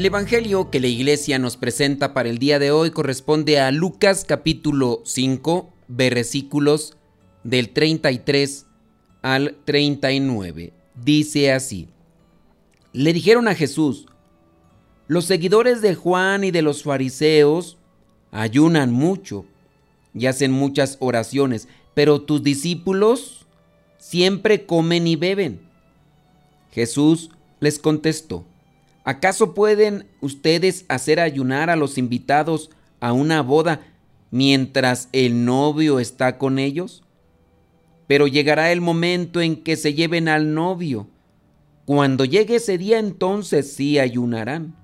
El Evangelio que la iglesia nos presenta para el día de hoy corresponde a Lucas capítulo 5, versículos del 33 al 39. Dice así, le dijeron a Jesús, los seguidores de Juan y de los fariseos ayunan mucho y hacen muchas oraciones, pero tus discípulos siempre comen y beben. Jesús les contestó, ¿Acaso pueden ustedes hacer ayunar a los invitados a una boda mientras el novio está con ellos? Pero llegará el momento en que se lleven al novio. Cuando llegue ese día entonces sí ayunarán.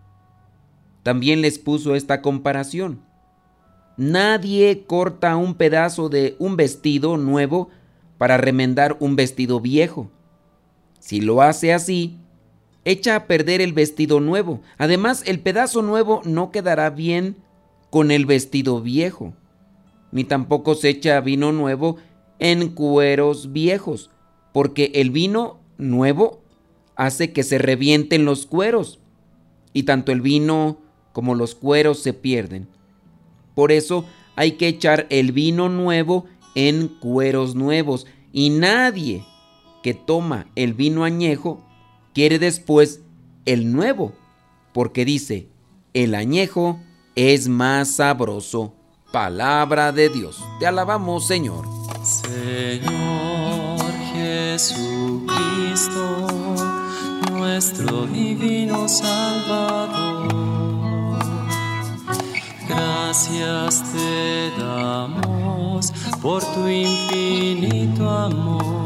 También les puso esta comparación. Nadie corta un pedazo de un vestido nuevo para remendar un vestido viejo. Si lo hace así, echa a perder el vestido nuevo. Además, el pedazo nuevo no quedará bien con el vestido viejo. Ni tampoco se echa vino nuevo en cueros viejos, porque el vino nuevo hace que se revienten los cueros, y tanto el vino como los cueros se pierden. Por eso hay que echar el vino nuevo en cueros nuevos, y nadie que toma el vino añejo quiere después el nuevo, porque dice, el añejo es más sabroso. Palabra de Dios. Te alabamos, Señor. Señor Jesucristo, nuestro divino Salvador. Gracias te damos por tu infinito amor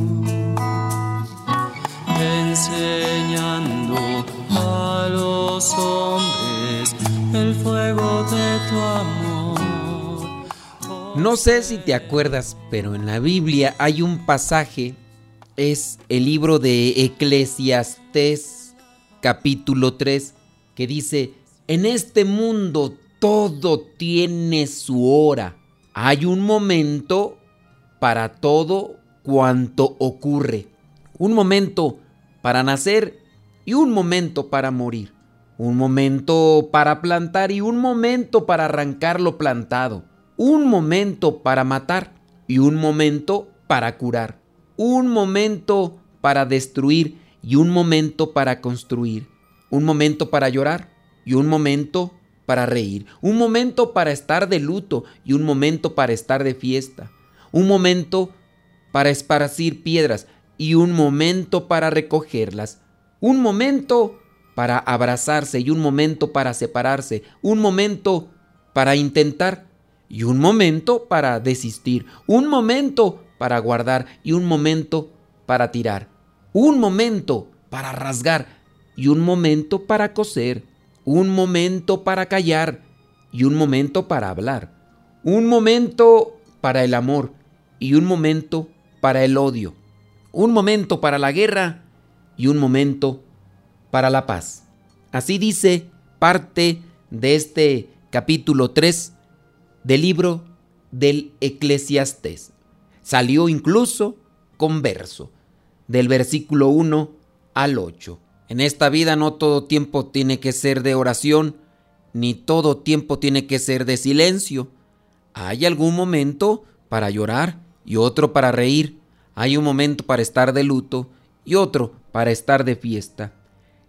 enseñando a los hombres el fuego de tu amor. No sé si te acuerdas, pero en la Biblia hay un pasaje, es el libro de Eclesiastés capítulo 3, que dice, en este mundo todo tiene su hora. Hay un momento para todo cuanto ocurre. Un momento para nacer y un momento para morir. Un momento para plantar y un momento para arrancar lo plantado. Un momento para matar y un momento para curar. Un momento para destruir y un momento para construir. Un momento para llorar y un momento para reír. Un momento para estar de luto y un momento para estar de fiesta. Un momento para esparcir piedras y un momento para recogerlas, un momento para abrazarse y un momento para separarse, un momento para intentar y un momento para desistir, un momento para guardar y un momento para tirar, un momento para rasgar y un momento para coser, un momento para callar y un momento para hablar, un momento para el amor y un momento para el odio, un momento para la guerra y un momento para la paz. Así dice parte de este capítulo 3 del libro del Eclesiastés. Salió incluso con verso, del versículo 1 al 8. En esta vida no todo tiempo tiene que ser de oración, ni todo tiempo tiene que ser de silencio. Hay algún momento para llorar y otro para reír hay un momento para estar de luto y otro para estar de fiesta.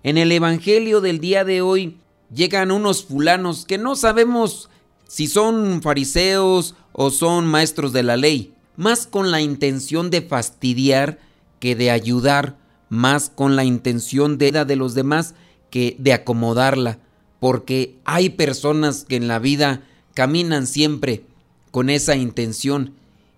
En el Evangelio del día de hoy llegan unos fulanos que no sabemos si son fariseos o son maestros de la ley, más con la intención de fastidiar que de ayudar, más con la intención de de los demás que de acomodarla, porque hay personas que en la vida caminan siempre con esa intención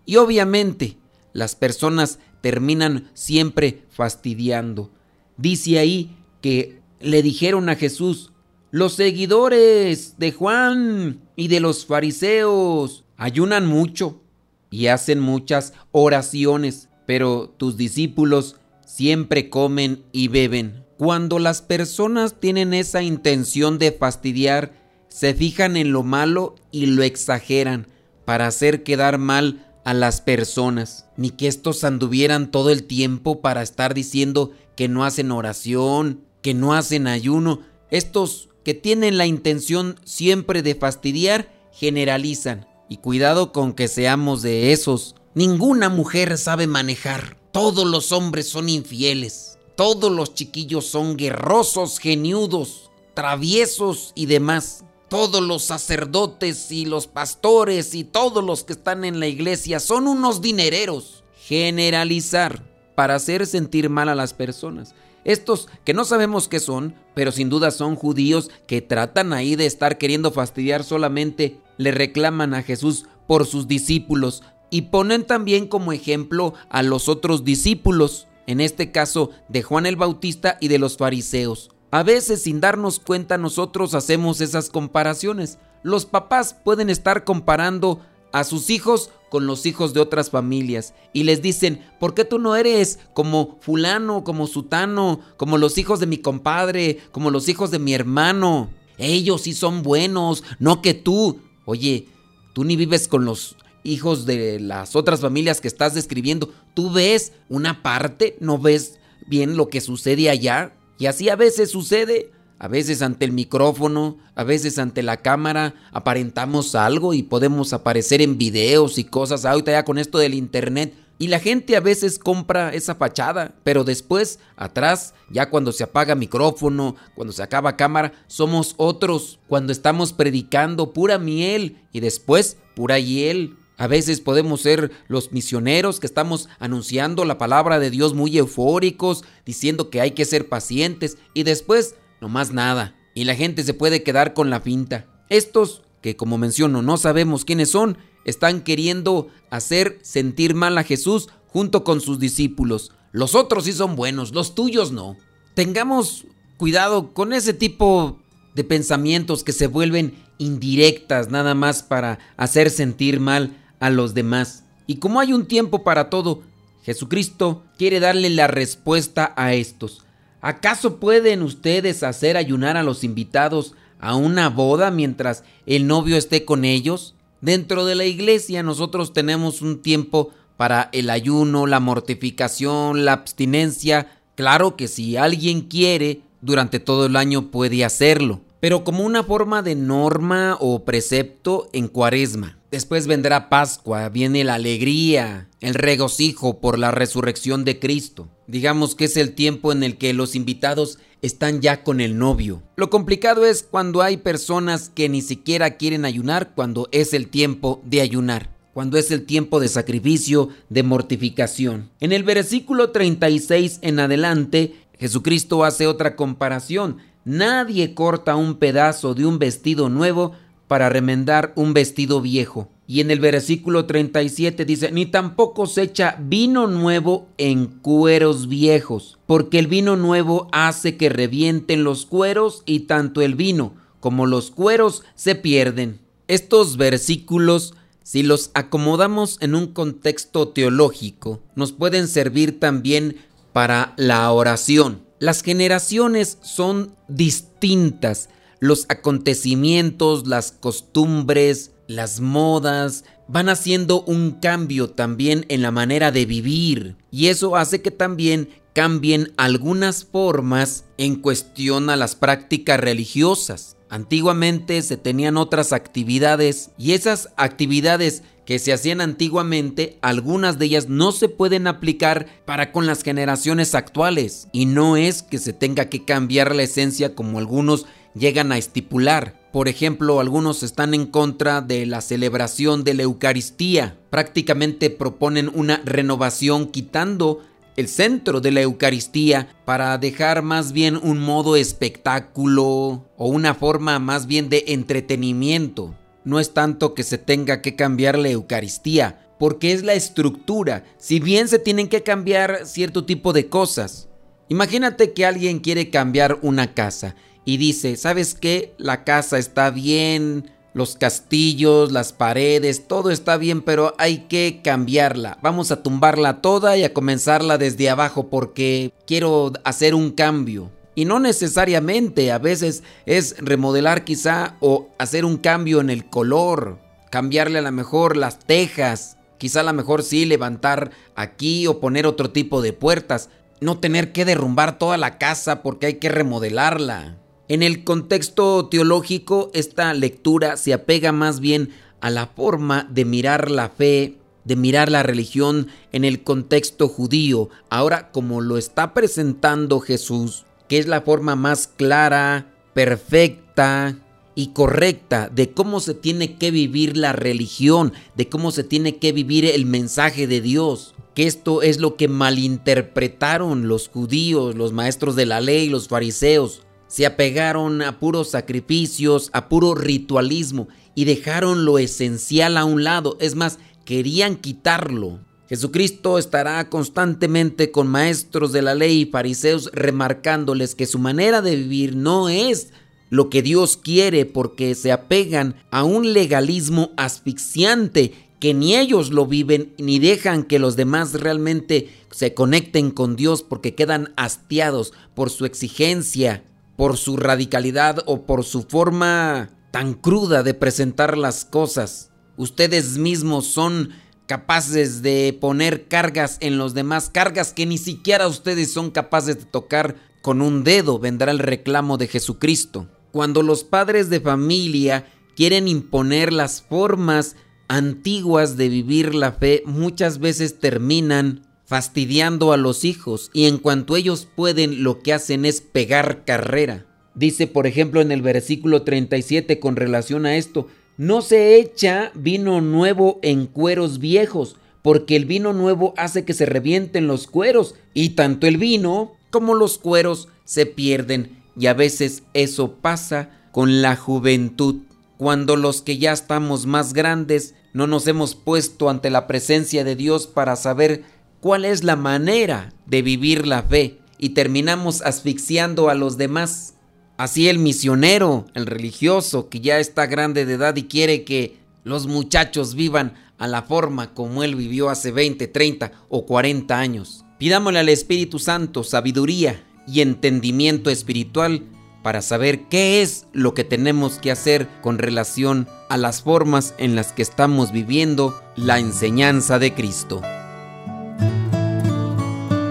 y obviamente las personas terminan siempre fastidiando. Dice ahí que le dijeron a Jesús, los seguidores de Juan y de los fariseos ayunan mucho y hacen muchas oraciones, pero tus discípulos siempre comen y beben. Cuando las personas tienen esa intención de fastidiar, se fijan en lo malo y lo exageran para hacer quedar mal a las personas. Ni que estos anduvieran todo el tiempo para estar diciendo que no hacen oración, que no hacen ayuno. Estos que tienen la intención siempre de fastidiar, generalizan. Y cuidado con que seamos de esos. Ninguna mujer sabe manejar. Todos los hombres son infieles. Todos los chiquillos son guerrosos, geniudos, traviesos y demás. Todos los sacerdotes y los pastores y todos los que están en la iglesia son unos dinereros. Generalizar para hacer sentir mal a las personas. Estos que no sabemos qué son, pero sin duda son judíos que tratan ahí de estar queriendo fastidiar solamente, le reclaman a Jesús por sus discípulos y ponen también como ejemplo a los otros discípulos, en este caso de Juan el Bautista y de los fariseos. A veces sin darnos cuenta nosotros hacemos esas comparaciones. Los papás pueden estar comparando a sus hijos con los hijos de otras familias y les dicen, ¿por qué tú no eres como fulano, como sutano, como los hijos de mi compadre, como los hijos de mi hermano? Ellos sí son buenos, no que tú. Oye, tú ni vives con los hijos de las otras familias que estás describiendo. Tú ves una parte, no ves bien lo que sucede allá. Y así a veces sucede. A veces ante el micrófono, a veces ante la cámara, aparentamos algo y podemos aparecer en videos y cosas. Ahorita ya con esto del internet. Y la gente a veces compra esa fachada, pero después, atrás, ya cuando se apaga micrófono, cuando se acaba cámara, somos otros. Cuando estamos predicando pura miel y después pura hiel. A veces podemos ser los misioneros que estamos anunciando la palabra de Dios muy eufóricos, diciendo que hay que ser pacientes y después no más nada. Y la gente se puede quedar con la finta. Estos, que como menciono no sabemos quiénes son, están queriendo hacer sentir mal a Jesús junto con sus discípulos. Los otros sí son buenos, los tuyos no. Tengamos cuidado con ese tipo de pensamientos que se vuelven indirectas nada más para hacer sentir mal a los demás. Y como hay un tiempo para todo, Jesucristo quiere darle la respuesta a estos. ¿Acaso pueden ustedes hacer ayunar a los invitados a una boda mientras el novio esté con ellos? Dentro de la iglesia nosotros tenemos un tiempo para el ayuno, la mortificación, la abstinencia. Claro que si alguien quiere, durante todo el año puede hacerlo, pero como una forma de norma o precepto en cuaresma. Después vendrá Pascua, viene la alegría, el regocijo por la resurrección de Cristo. Digamos que es el tiempo en el que los invitados están ya con el novio. Lo complicado es cuando hay personas que ni siquiera quieren ayunar cuando es el tiempo de ayunar, cuando es el tiempo de sacrificio, de mortificación. En el versículo 36 en adelante, Jesucristo hace otra comparación. Nadie corta un pedazo de un vestido nuevo para remendar un vestido viejo. Y en el versículo 37 dice, ni tampoco se echa vino nuevo en cueros viejos, porque el vino nuevo hace que revienten los cueros y tanto el vino como los cueros se pierden. Estos versículos, si los acomodamos en un contexto teológico, nos pueden servir también para la oración. Las generaciones son distintas los acontecimientos, las costumbres, las modas, van haciendo un cambio también en la manera de vivir. Y eso hace que también cambien algunas formas en cuestión a las prácticas religiosas. Antiguamente se tenían otras actividades y esas actividades que se hacían antiguamente, algunas de ellas no se pueden aplicar para con las generaciones actuales. Y no es que se tenga que cambiar la esencia como algunos llegan a estipular. Por ejemplo, algunos están en contra de la celebración de la Eucaristía. Prácticamente proponen una renovación quitando el centro de la Eucaristía para dejar más bien un modo espectáculo o una forma más bien de entretenimiento. No es tanto que se tenga que cambiar la Eucaristía, porque es la estructura, si bien se tienen que cambiar cierto tipo de cosas. Imagínate que alguien quiere cambiar una casa y dice, ¿sabes qué? La casa está bien, los castillos, las paredes, todo está bien, pero hay que cambiarla. Vamos a tumbarla toda y a comenzarla desde abajo porque quiero hacer un cambio. Y no necesariamente, a veces es remodelar quizá o hacer un cambio en el color, cambiarle a lo mejor las tejas, quizá a lo mejor sí levantar aquí o poner otro tipo de puertas, no tener que derrumbar toda la casa porque hay que remodelarla. En el contexto teológico, esta lectura se apega más bien a la forma de mirar la fe, de mirar la religión en el contexto judío, ahora como lo está presentando Jesús, que es la forma más clara, perfecta y correcta de cómo se tiene que vivir la religión, de cómo se tiene que vivir el mensaje de Dios. Que esto es lo que malinterpretaron los judíos, los maestros de la ley, los fariseos se apegaron a puros sacrificios, a puro ritualismo y dejaron lo esencial a un lado. Es más, querían quitarlo. Jesucristo estará constantemente con maestros de la ley y fariseos remarcándoles que su manera de vivir no es lo que Dios quiere porque se apegan a un legalismo asfixiante que ni ellos lo viven ni dejan que los demás realmente se conecten con Dios porque quedan hastiados por su exigencia por su radicalidad o por su forma tan cruda de presentar las cosas. Ustedes mismos son capaces de poner cargas en los demás, cargas que ni siquiera ustedes son capaces de tocar con un dedo, vendrá el reclamo de Jesucristo. Cuando los padres de familia quieren imponer las formas antiguas de vivir la fe, muchas veces terminan fastidiando a los hijos y en cuanto ellos pueden lo que hacen es pegar carrera. Dice por ejemplo en el versículo 37 con relación a esto, no se echa vino nuevo en cueros viejos, porque el vino nuevo hace que se revienten los cueros y tanto el vino como los cueros se pierden y a veces eso pasa con la juventud. Cuando los que ya estamos más grandes no nos hemos puesto ante la presencia de Dios para saber cuál es la manera de vivir la fe y terminamos asfixiando a los demás. Así el misionero, el religioso, que ya está grande de edad y quiere que los muchachos vivan a la forma como él vivió hace 20, 30 o 40 años. Pidámosle al Espíritu Santo sabiduría y entendimiento espiritual para saber qué es lo que tenemos que hacer con relación a las formas en las que estamos viviendo la enseñanza de Cristo.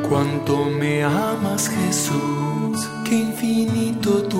Cuánto me amas Jesús,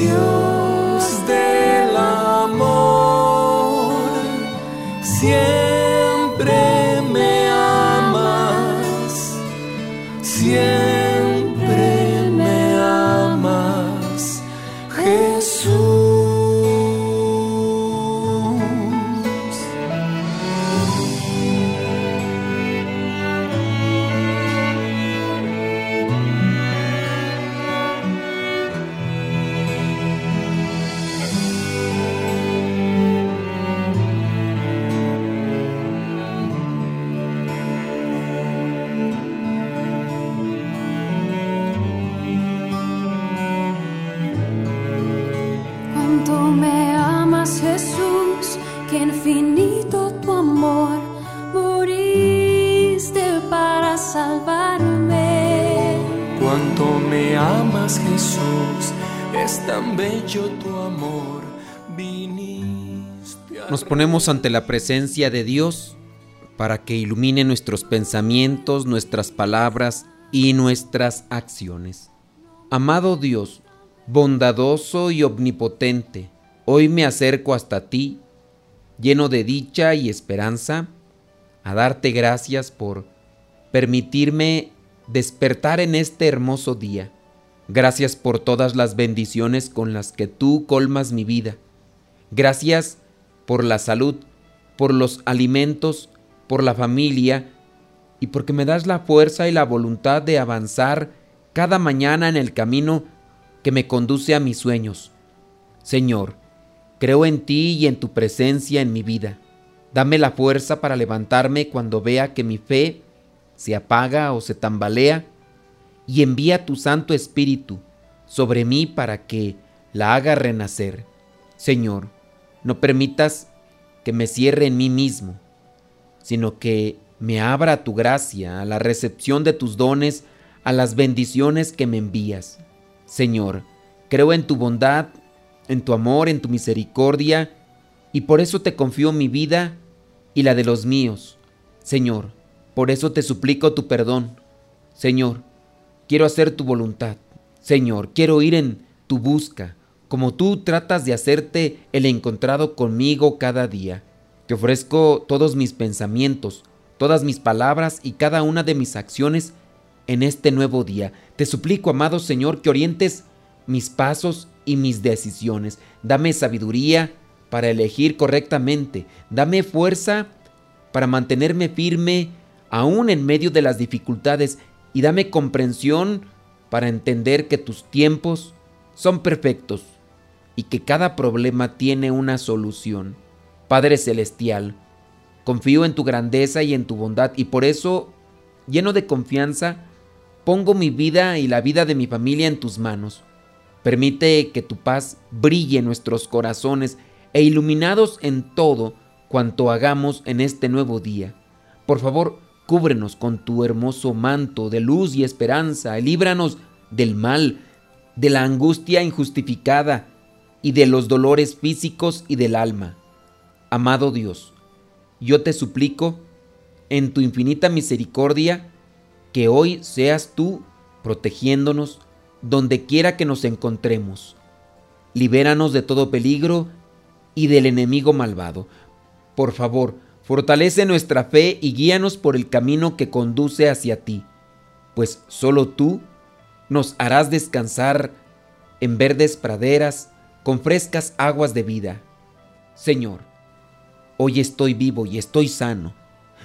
Dios del amor, siempre Nos ponemos ante la presencia de Dios para que ilumine nuestros pensamientos, nuestras palabras y nuestras acciones. Amado Dios, bondadoso y omnipotente, hoy me acerco hasta ti, lleno de dicha y esperanza, a darte gracias por permitirme despertar en este hermoso día. Gracias por todas las bendiciones con las que tú colmas mi vida. Gracias por la salud, por los alimentos, por la familia y porque me das la fuerza y la voluntad de avanzar cada mañana en el camino que me conduce a mis sueños. Señor, creo en ti y en tu presencia en mi vida. Dame la fuerza para levantarme cuando vea que mi fe se apaga o se tambalea y envía tu Santo Espíritu sobre mí para que la haga renacer. Señor, no permitas que me cierre en mí mismo, sino que me abra tu gracia a la recepción de tus dones, a las bendiciones que me envías. Señor, creo en tu bondad, en tu amor, en tu misericordia, y por eso te confío mi vida y la de los míos. Señor, por eso te suplico tu perdón. Señor, quiero hacer tu voluntad. Señor, quiero ir en tu busca, como tú tratas de hacerte el encontrado conmigo cada día. Te ofrezco todos mis pensamientos, todas mis palabras y cada una de mis acciones en este nuevo día. Te suplico, amado Señor, que orientes mis pasos y mis decisiones. Dame sabiduría para elegir correctamente. Dame fuerza para mantenerme firme aún en medio de las dificultades, y dame comprensión para entender que tus tiempos son perfectos y que cada problema tiene una solución. Padre Celestial, confío en tu grandeza y en tu bondad y por eso, lleno de confianza, pongo mi vida y la vida de mi familia en tus manos. Permite que tu paz brille en nuestros corazones e iluminados en todo cuanto hagamos en este nuevo día. Por favor, Cúbrenos con tu hermoso manto de luz y esperanza, líbranos del mal, de la angustia injustificada y de los dolores físicos y del alma. Amado Dios, yo te suplico, en tu infinita misericordia, que hoy seas tú protegiéndonos donde quiera que nos encontremos. Libéranos de todo peligro y del enemigo malvado. Por favor, Fortalece nuestra fe y guíanos por el camino que conduce hacia ti, pues solo tú nos harás descansar en verdes praderas con frescas aguas de vida. Señor, hoy estoy vivo y estoy sano.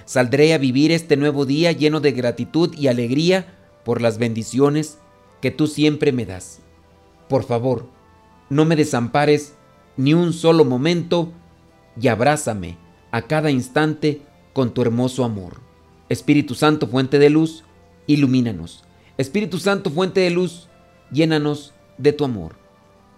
Saldré a vivir este nuevo día lleno de gratitud y alegría por las bendiciones que tú siempre me das. Por favor, no me desampares ni un solo momento y abrázame a cada instante con tu hermoso amor. Espíritu Santo, fuente de luz, ilumínanos. Espíritu Santo, fuente de luz, llénanos de tu amor.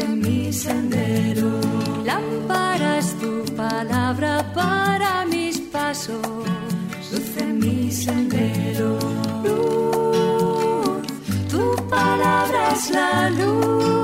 en mi sendero. Lámpara es tu palabra para mis pasos, luz en mi sendero. Luz, tu palabra es la luz